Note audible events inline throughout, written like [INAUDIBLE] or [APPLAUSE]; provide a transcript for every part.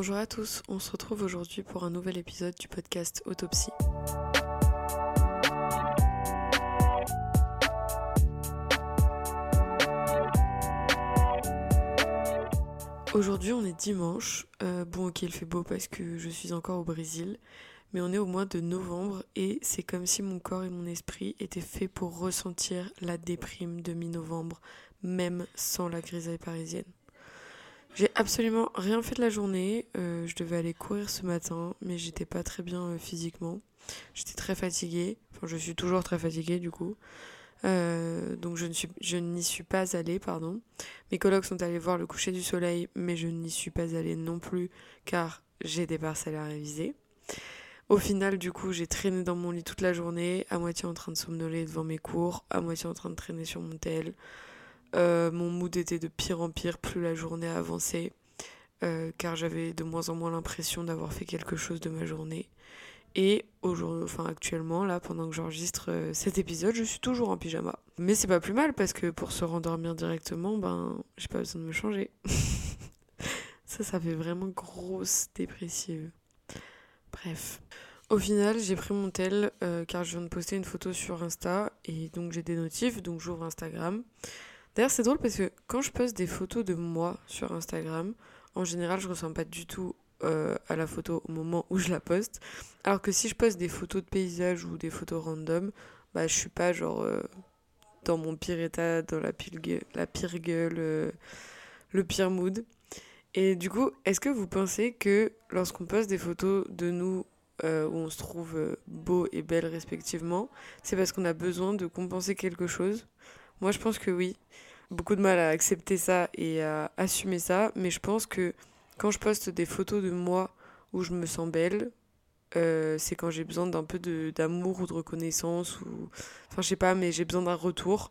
Bonjour à tous, on se retrouve aujourd'hui pour un nouvel épisode du podcast Autopsie. Aujourd'hui on est dimanche, euh, bon ok il fait beau parce que je suis encore au Brésil, mais on est au mois de novembre et c'est comme si mon corps et mon esprit étaient faits pour ressentir la déprime de mi-novembre, même sans la grisaille parisienne. J'ai absolument rien fait de la journée. Euh, je devais aller courir ce matin, mais j'étais pas très bien euh, physiquement. J'étais très fatiguée. Enfin, je suis toujours très fatiguée du coup. Euh, donc je ne suis, je n'y suis pas allée, pardon. Mes collègues sont allés voir le coucher du soleil, mais je n'y suis pas allée non plus car j'ai des parcelles à réviser. Au final, du coup, j'ai traîné dans mon lit toute la journée, à moitié en train de somnoler devant mes cours, à moitié en train de traîner sur mon tel. Euh, mon mood était de pire en pire plus la journée avançait, euh, car j'avais de moins en moins l'impression d'avoir fait quelque chose de ma journée. Et aujourd'hui, enfin actuellement, là, pendant que j'enregistre euh, cet épisode, je suis toujours en pyjama. Mais c'est pas plus mal parce que pour se rendormir directement, ben, j'ai pas besoin de me changer. [LAUGHS] ça, ça fait vraiment grosse dépressive. Bref. Au final, j'ai pris mon tel car je viens de poster une photo sur Insta et donc j'ai des notifs, donc j'ouvre Instagram. D'ailleurs, c'est drôle parce que quand je poste des photos de moi sur Instagram, en général, je ressens pas du tout euh, à la photo au moment où je la poste. Alors que si je poste des photos de paysages ou des photos random, bah je suis pas genre euh, dans mon pire état, dans la pire gueule, la pire gueule euh, le pire mood. Et du coup, est-ce que vous pensez que lorsqu'on poste des photos de nous où on se trouve beau et belle respectivement, c'est parce qu'on a besoin de compenser quelque chose? Moi, je pense que oui. Beaucoup de mal à accepter ça et à assumer ça, mais je pense que quand je poste des photos de moi où je me sens belle, euh, c'est quand j'ai besoin d'un peu d'amour ou de reconnaissance ou enfin je sais pas mais j'ai besoin d'un retour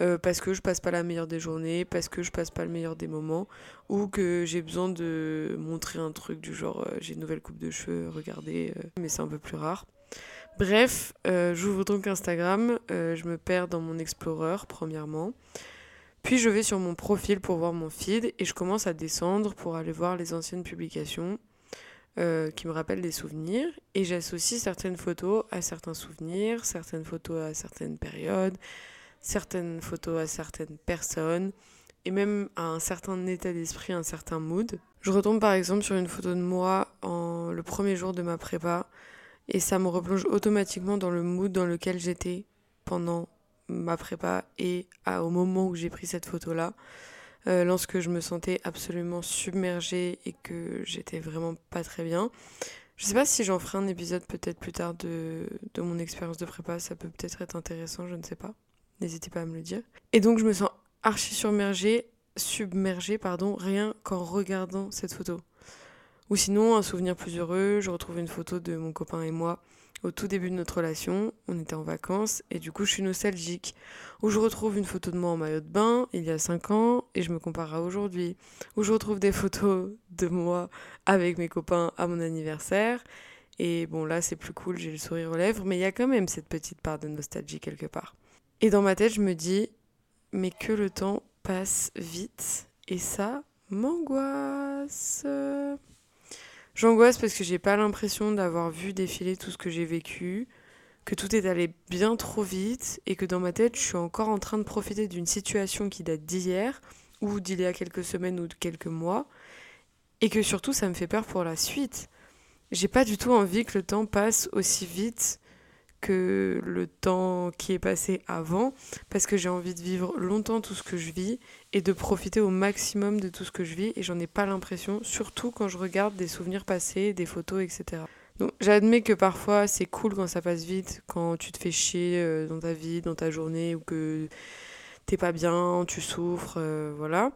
euh, parce que je passe pas la meilleure des journées parce que je passe pas le meilleur des moments ou que j'ai besoin de montrer un truc du genre euh, j'ai une nouvelle coupe de cheveux regardez mais c'est un peu plus rare Bref, euh, j'ouvre donc Instagram, euh, je me perds dans mon Explorer premièrement. Puis je vais sur mon profil pour voir mon feed et je commence à descendre pour aller voir les anciennes publications euh, qui me rappellent des souvenirs. Et j'associe certaines photos à certains souvenirs, certaines photos à certaines périodes, certaines photos à certaines personnes et même à un certain état d'esprit, un certain mood. Je retombe par exemple sur une photo de moi en le premier jour de ma prépa et ça me replonge automatiquement dans le mood dans lequel j'étais pendant ma prépa et au moment où j'ai pris cette photo-là, euh, lorsque je me sentais absolument submergée et que j'étais vraiment pas très bien. Je sais pas si j'en ferai un épisode peut-être plus tard de, de mon expérience de prépa, ça peut peut-être être intéressant, je ne sais pas. N'hésitez pas à me le dire. Et donc je me sens archi submergée, submergée pardon, rien qu'en regardant cette photo. Ou sinon, un souvenir plus heureux, je retrouve une photo de mon copain et moi au tout début de notre relation. On était en vacances et du coup, je suis nostalgique. Ou je retrouve une photo de moi en maillot de bain il y a 5 ans et je me compare à aujourd'hui. Ou je retrouve des photos de moi avec mes copains à mon anniversaire. Et bon, là, c'est plus cool, j'ai le sourire aux lèvres, mais il y a quand même cette petite part de nostalgie quelque part. Et dans ma tête, je me dis, mais que le temps passe vite. Et ça m'angoisse. J'angoisse parce que j'ai pas l'impression d'avoir vu défiler tout ce que j'ai vécu, que tout est allé bien trop vite et que dans ma tête, je suis encore en train de profiter d'une situation qui date d'hier ou d'il y a quelques semaines ou quelques mois et que surtout ça me fait peur pour la suite. J'ai pas du tout envie que le temps passe aussi vite que le temps qui est passé avant, parce que j'ai envie de vivre longtemps tout ce que je vis et de profiter au maximum de tout ce que je vis, et j'en ai pas l'impression, surtout quand je regarde des souvenirs passés, des photos, etc. Donc j'admets que parfois c'est cool quand ça passe vite, quand tu te fais chier euh, dans ta vie, dans ta journée, ou que t'es pas bien, tu souffres, euh, voilà.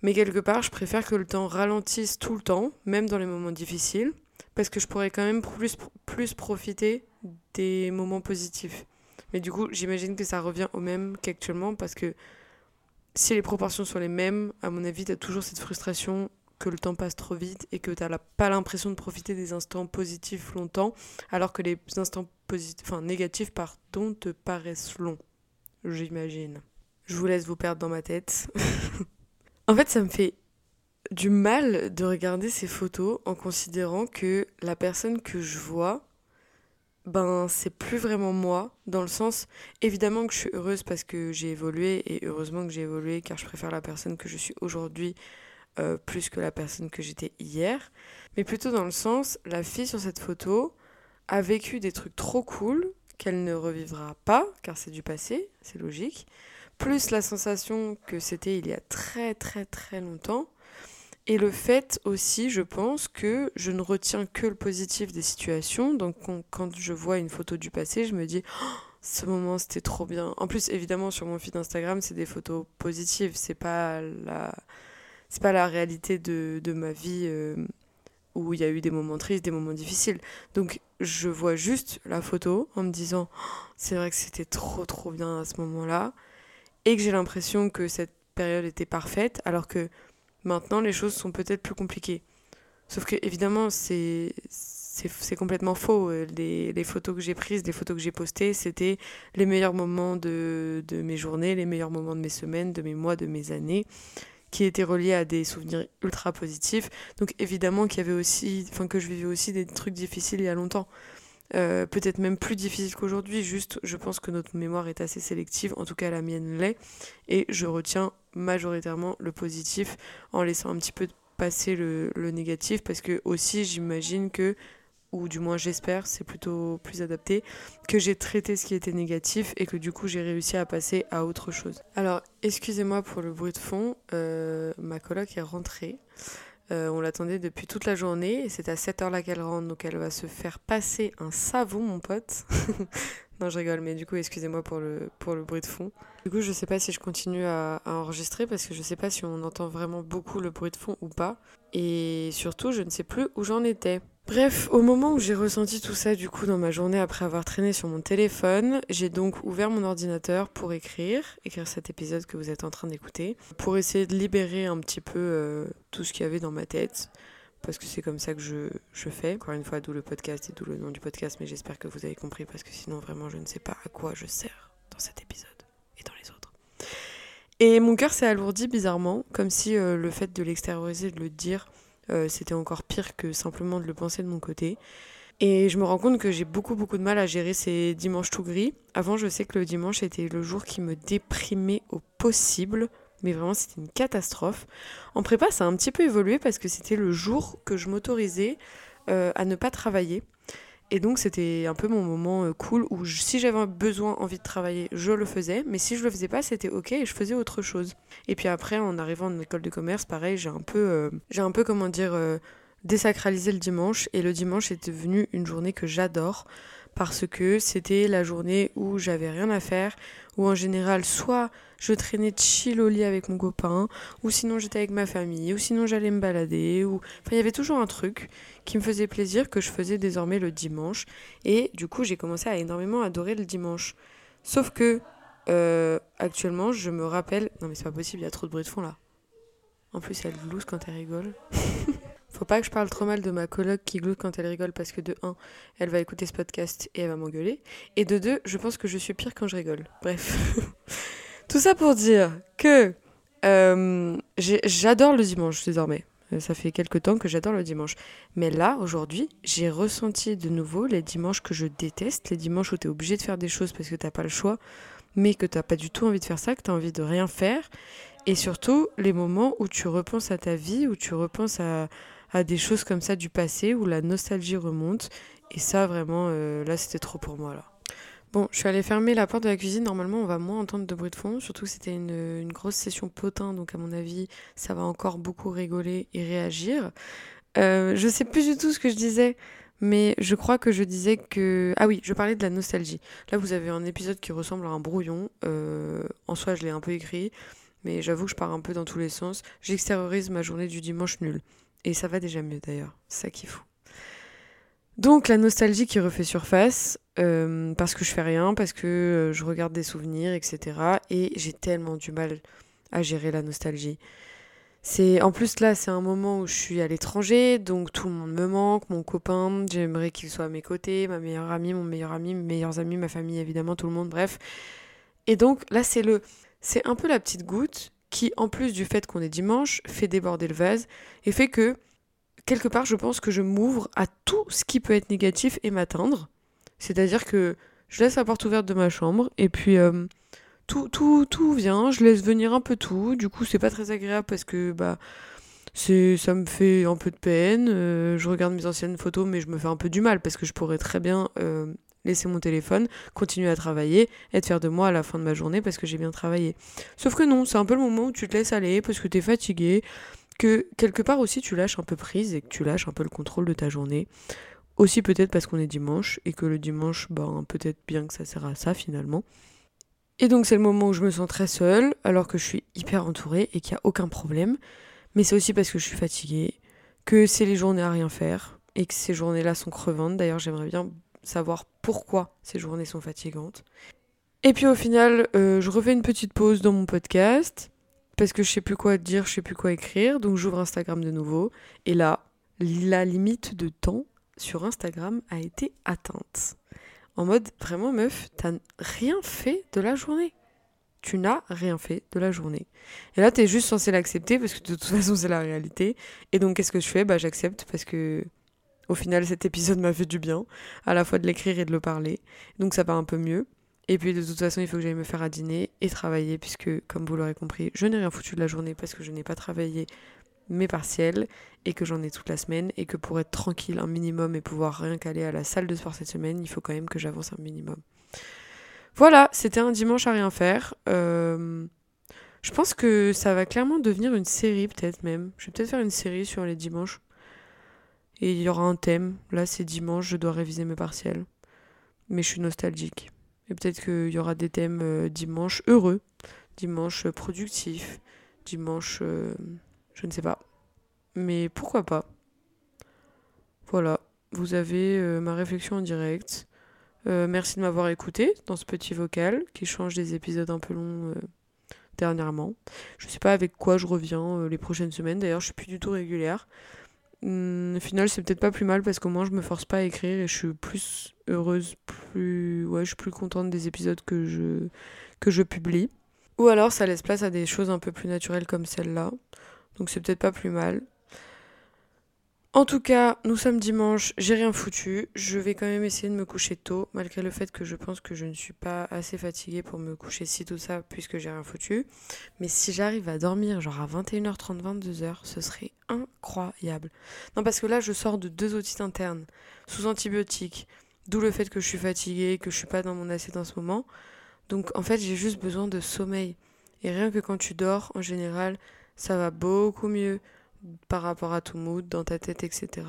Mais quelque part, je préfère que le temps ralentisse tout le temps, même dans les moments difficiles, parce que je pourrais quand même plus, plus profiter des moments positifs. Mais du coup, j'imagine que ça revient au même qu'actuellement, parce que si les proportions sont les mêmes, à mon avis, tu as toujours cette frustration que le temps passe trop vite et que tu n'as pas l'impression de profiter des instants positifs longtemps, alors que les instants positifs, enfin négatifs, pardon, te paraissent longs. J'imagine. Je vous laisse vous perdre dans ma tête. [LAUGHS] en fait, ça me fait du mal de regarder ces photos en considérant que la personne que je vois, ben c'est plus vraiment moi, dans le sens, évidemment que je suis heureuse parce que j'ai évolué, et heureusement que j'ai évolué car je préfère la personne que je suis aujourd'hui euh, plus que la personne que j'étais hier, mais plutôt dans le sens, la fille sur cette photo a vécu des trucs trop cool qu'elle ne revivra pas, car c'est du passé, c'est logique, plus la sensation que c'était il y a très très très longtemps, et le fait aussi, je pense, que je ne retiens que le positif des situations. Donc quand je vois une photo du passé, je me dis, oh, ce moment c'était trop bien. En plus, évidemment, sur mon feed Instagram, c'est des photos positives. C'est pas la, pas la réalité de, de ma vie euh, où il y a eu des moments tristes, des moments difficiles. Donc je vois juste la photo en me disant, oh, c'est vrai que c'était trop trop bien à ce moment-là, et que j'ai l'impression que cette période était parfaite, alors que Maintenant, les choses sont peut-être plus compliquées. Sauf que, évidemment, c'est complètement faux. Les, les photos que j'ai prises, les photos que j'ai postées, c'était les meilleurs moments de, de, mes journées, les meilleurs moments de mes semaines, de mes mois, de mes années, qui étaient reliés à des souvenirs ultra positifs. Donc évidemment qu'il y avait aussi, enfin que je vivais aussi des trucs difficiles il y a longtemps. Euh, peut-être même plus difficile qu'aujourd'hui. Juste, je pense que notre mémoire est assez sélective, en tout cas la mienne l'est, et je retiens majoritairement le positif en laissant un petit peu passer le, le négatif, parce que aussi j'imagine que, ou du moins j'espère, c'est plutôt plus adapté, que j'ai traité ce qui était négatif et que du coup j'ai réussi à passer à autre chose. Alors, excusez-moi pour le bruit de fond, euh, ma coloc est rentrée. Euh, on l'attendait depuis toute la journée et c'est à 7 heures là qu'elle rentre, donc elle va se faire passer un savon, mon pote. [LAUGHS] non, je rigole, mais du coup, excusez-moi pour le, pour le bruit de fond. Du coup, je sais pas si je continue à, enregistrer parce que je sais pas si on entend vraiment beaucoup le bruit de fond ou pas. Et surtout, je ne sais plus où j'en étais. Bref, au moment où j'ai ressenti tout ça du coup dans ma journée après avoir traîné sur mon téléphone, j'ai donc ouvert mon ordinateur pour écrire, écrire cet épisode que vous êtes en train d'écouter, pour essayer de libérer un petit peu euh, tout ce qu'il y avait dans ma tête, parce que c'est comme ça que je, fais. Encore une fois, d'où le podcast et d'où le nom du podcast, mais j'espère que vous avez compris, parce que sinon vraiment je ne sais pas à quoi je sers dans cet épisode et dans les autres. Et mon cœur s'est alourdi bizarrement, comme si euh, le fait de l'extérioriser, de le dire, euh, c'était encore pire que simplement de le penser de mon côté. Et je me rends compte que j'ai beaucoup beaucoup de mal à gérer ces dimanches tout gris. Avant, je sais que le dimanche était le jour qui me déprimait au possible, mais vraiment c'était une catastrophe. En prépa, ça a un petit peu évolué parce que c'était le jour que je m'autorisais euh, à ne pas travailler. Et donc c'était un peu mon moment euh, cool où si j'avais besoin, envie de travailler, je le faisais. Mais si je le faisais pas, c'était ok et je faisais autre chose. Et puis après, en arrivant en école de commerce, pareil, j'ai un peu, euh, désacralisé le dimanche. Et le dimanche est devenu une journée que j'adore parce que c'était la journée où j'avais rien à faire, où en général soit je traînais chill au lit avec mon copain, ou sinon j'étais avec ma famille, ou sinon j'allais me balader, ou enfin il y avait toujours un truc qui me faisait plaisir que je faisais désormais le dimanche, et du coup j'ai commencé à énormément adorer le dimanche. Sauf que euh, actuellement je me rappelle, non mais c'est pas possible, il y a trop de bruit de fond là. En plus elle loose quand elle rigole. [LAUGHS] Faut pas que je parle trop mal de ma coloc qui gloute quand elle rigole parce que de 1, elle va écouter ce podcast et elle va m'engueuler. Et de 2, je pense que je suis pire quand je rigole. Bref. [LAUGHS] Tout ça pour dire que euh, j'adore le dimanche désormais. Euh, ça fait quelques temps que j'adore le dimanche. Mais là, aujourd'hui, j'ai ressenti de nouveau les dimanches que je déteste, les dimanches où tu es obligé de faire des choses parce que t'as pas le choix, mais que t'as pas du tout envie de faire ça, que tu envie de rien faire. Et surtout, les moments où tu repenses à ta vie, où tu repenses à, à des choses comme ça du passé où la nostalgie remonte. Et ça, vraiment, euh, là, c'était trop pour moi, là. Bon, je suis allée fermer la porte de la cuisine. Normalement, on va moins entendre de bruit de fond. Surtout que c'était une, une, grosse session potin. Donc, à mon avis, ça va encore beaucoup rigoler et réagir. Euh, je sais plus du tout ce que je disais. Mais je crois que je disais que... Ah oui, je parlais de la nostalgie. Là, vous avez un épisode qui ressemble à un brouillon. Euh, en soi, je l'ai un peu écrit. Mais j'avoue que je pars un peu dans tous les sens. J'extériorise ma journée du dimanche nul. Et ça va déjà mieux d'ailleurs, ça qui est. Donc la nostalgie qui refait surface, euh, parce que je fais rien, parce que euh, je regarde des souvenirs, etc. Et j'ai tellement du mal à gérer la nostalgie. C'est en plus là, c'est un moment où je suis à l'étranger, donc tout le monde me manque, mon copain, j'aimerais qu'il soit à mes côtés, ma meilleure amie, mon meilleur ami, mes meilleurs amis, ma famille évidemment, tout le monde, bref. Et donc là, c'est le, c'est un peu la petite goutte qui, en plus du fait qu'on est dimanche, fait déborder le vase et fait que, quelque part, je pense que je m'ouvre à tout ce qui peut être négatif et m'atteindre. C'est-à-dire que je laisse la porte ouverte de ma chambre et puis euh, tout, tout, tout vient, je laisse venir un peu tout. Du coup, c'est pas très agréable parce que bah, ça me fait un peu de peine. Euh, je regarde mes anciennes photos, mais je me fais un peu du mal parce que je pourrais très bien euh, laisser mon téléphone, continuer à travailler et te faire de moi à la fin de ma journée parce que j'ai bien travaillé. Sauf que non, c'est un peu le moment où tu te laisses aller parce que tu es fatigué, que quelque part aussi tu lâches un peu prise et que tu lâches un peu le contrôle de ta journée. Aussi peut-être parce qu'on est dimanche et que le dimanche, ben, peut-être bien que ça sert à ça finalement. Et donc c'est le moment où je me sens très seule alors que je suis hyper entourée et qu'il n'y a aucun problème. Mais c'est aussi parce que je suis fatiguée, que c'est les journées à rien faire et que ces journées-là sont crevantes. D'ailleurs j'aimerais bien savoir pourquoi ces journées sont fatigantes. Et puis au final, euh, je refais une petite pause dans mon podcast parce que je sais plus quoi dire, je sais plus quoi écrire, donc j'ouvre Instagram de nouveau. Et là, la limite de temps sur Instagram a été atteinte. En mode, vraiment meuf, t'as rien fait de la journée. Tu n'as rien fait de la journée. Et là, t'es juste censé l'accepter parce que de toute [LAUGHS] façon, c'est la réalité. Et donc, qu'est-ce que je fais? Bah, j'accepte parce que au final, cet épisode m'a fait du bien, à la fois de l'écrire et de le parler. Donc, ça va un peu mieux. Et puis, de toute façon, il faut que j'aille me faire à dîner et travailler, puisque, comme vous l'aurez compris, je n'ai rien foutu de la journée parce que je n'ai pas travaillé mes partiels et que j'en ai toute la semaine et que pour être tranquille un minimum et pouvoir rien caler à la salle de sport cette semaine, il faut quand même que j'avance un minimum. Voilà, c'était un dimanche à rien faire. Euh, je pense que ça va clairement devenir une série peut-être même. Je vais peut-être faire une série sur les dimanches. Et il y aura un thème. Là c'est dimanche, je dois réviser mes partiels. Mais je suis nostalgique. Et peut-être qu'il y aura des thèmes euh, dimanche heureux, dimanche productif, dimanche... Euh, je ne sais pas. Mais pourquoi pas? Voilà, vous avez euh, ma réflexion en direct. Euh, merci de m'avoir écouté dans ce petit vocal qui change des épisodes un peu longs euh, dernièrement. Je ne sais pas avec quoi je reviens les prochaines semaines. D'ailleurs, je suis plus du tout régulière. Hum, au final, c'est peut-être pas plus mal parce qu'au moins je me force pas à écrire et je suis plus heureuse, plus ouais, je suis plus contente des épisodes que je que je publie. Ou alors ça laisse place à des choses un peu plus naturelles comme celle-là. Donc c'est peut-être pas plus mal. En tout cas, nous sommes dimanche, j'ai rien foutu. Je vais quand même essayer de me coucher tôt, malgré le fait que je pense que je ne suis pas assez fatiguée pour me coucher si tout ça, puisque j'ai rien foutu. Mais si j'arrive à dormir genre à 21h30, 22h, ce serait incroyable. Non, parce que là, je sors de deux otites internes, sous antibiotiques, d'où le fait que je suis fatiguée, que je suis pas dans mon assiette en ce moment. Donc en fait, j'ai juste besoin de sommeil. Et rien que quand tu dors, en général, ça va beaucoup mieux par rapport à ton mood, dans ta tête, etc.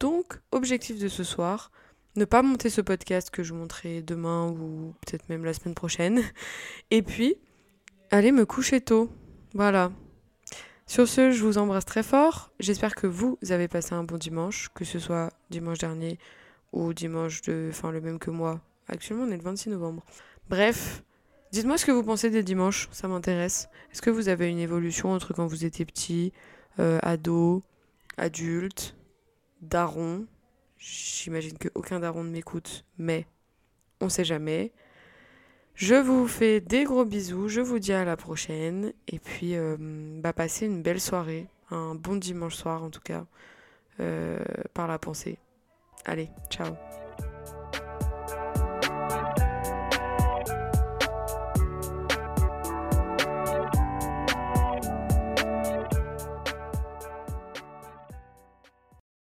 Donc, objectif de ce soir, ne pas monter ce podcast que je montrerai demain ou peut-être même la semaine prochaine. [LAUGHS] Et puis, aller me coucher tôt. Voilà. Sur ce, je vous embrasse très fort. J'espère que vous avez passé un bon dimanche, que ce soit dimanche dernier ou dimanche de, enfin le même que moi. Actuellement, on est le 26 novembre. Bref, Dites-moi ce que vous pensez des dimanches, ça m'intéresse. Est-ce que vous avez une évolution entre quand vous étiez petit, euh, ado, adulte, daron J'imagine qu'aucun daron ne m'écoute, mais on sait jamais. Je vous fais des gros bisous, je vous dis à la prochaine, et puis euh, bah, passez une belle soirée, un bon dimanche soir en tout cas, euh, par la pensée. Allez, ciao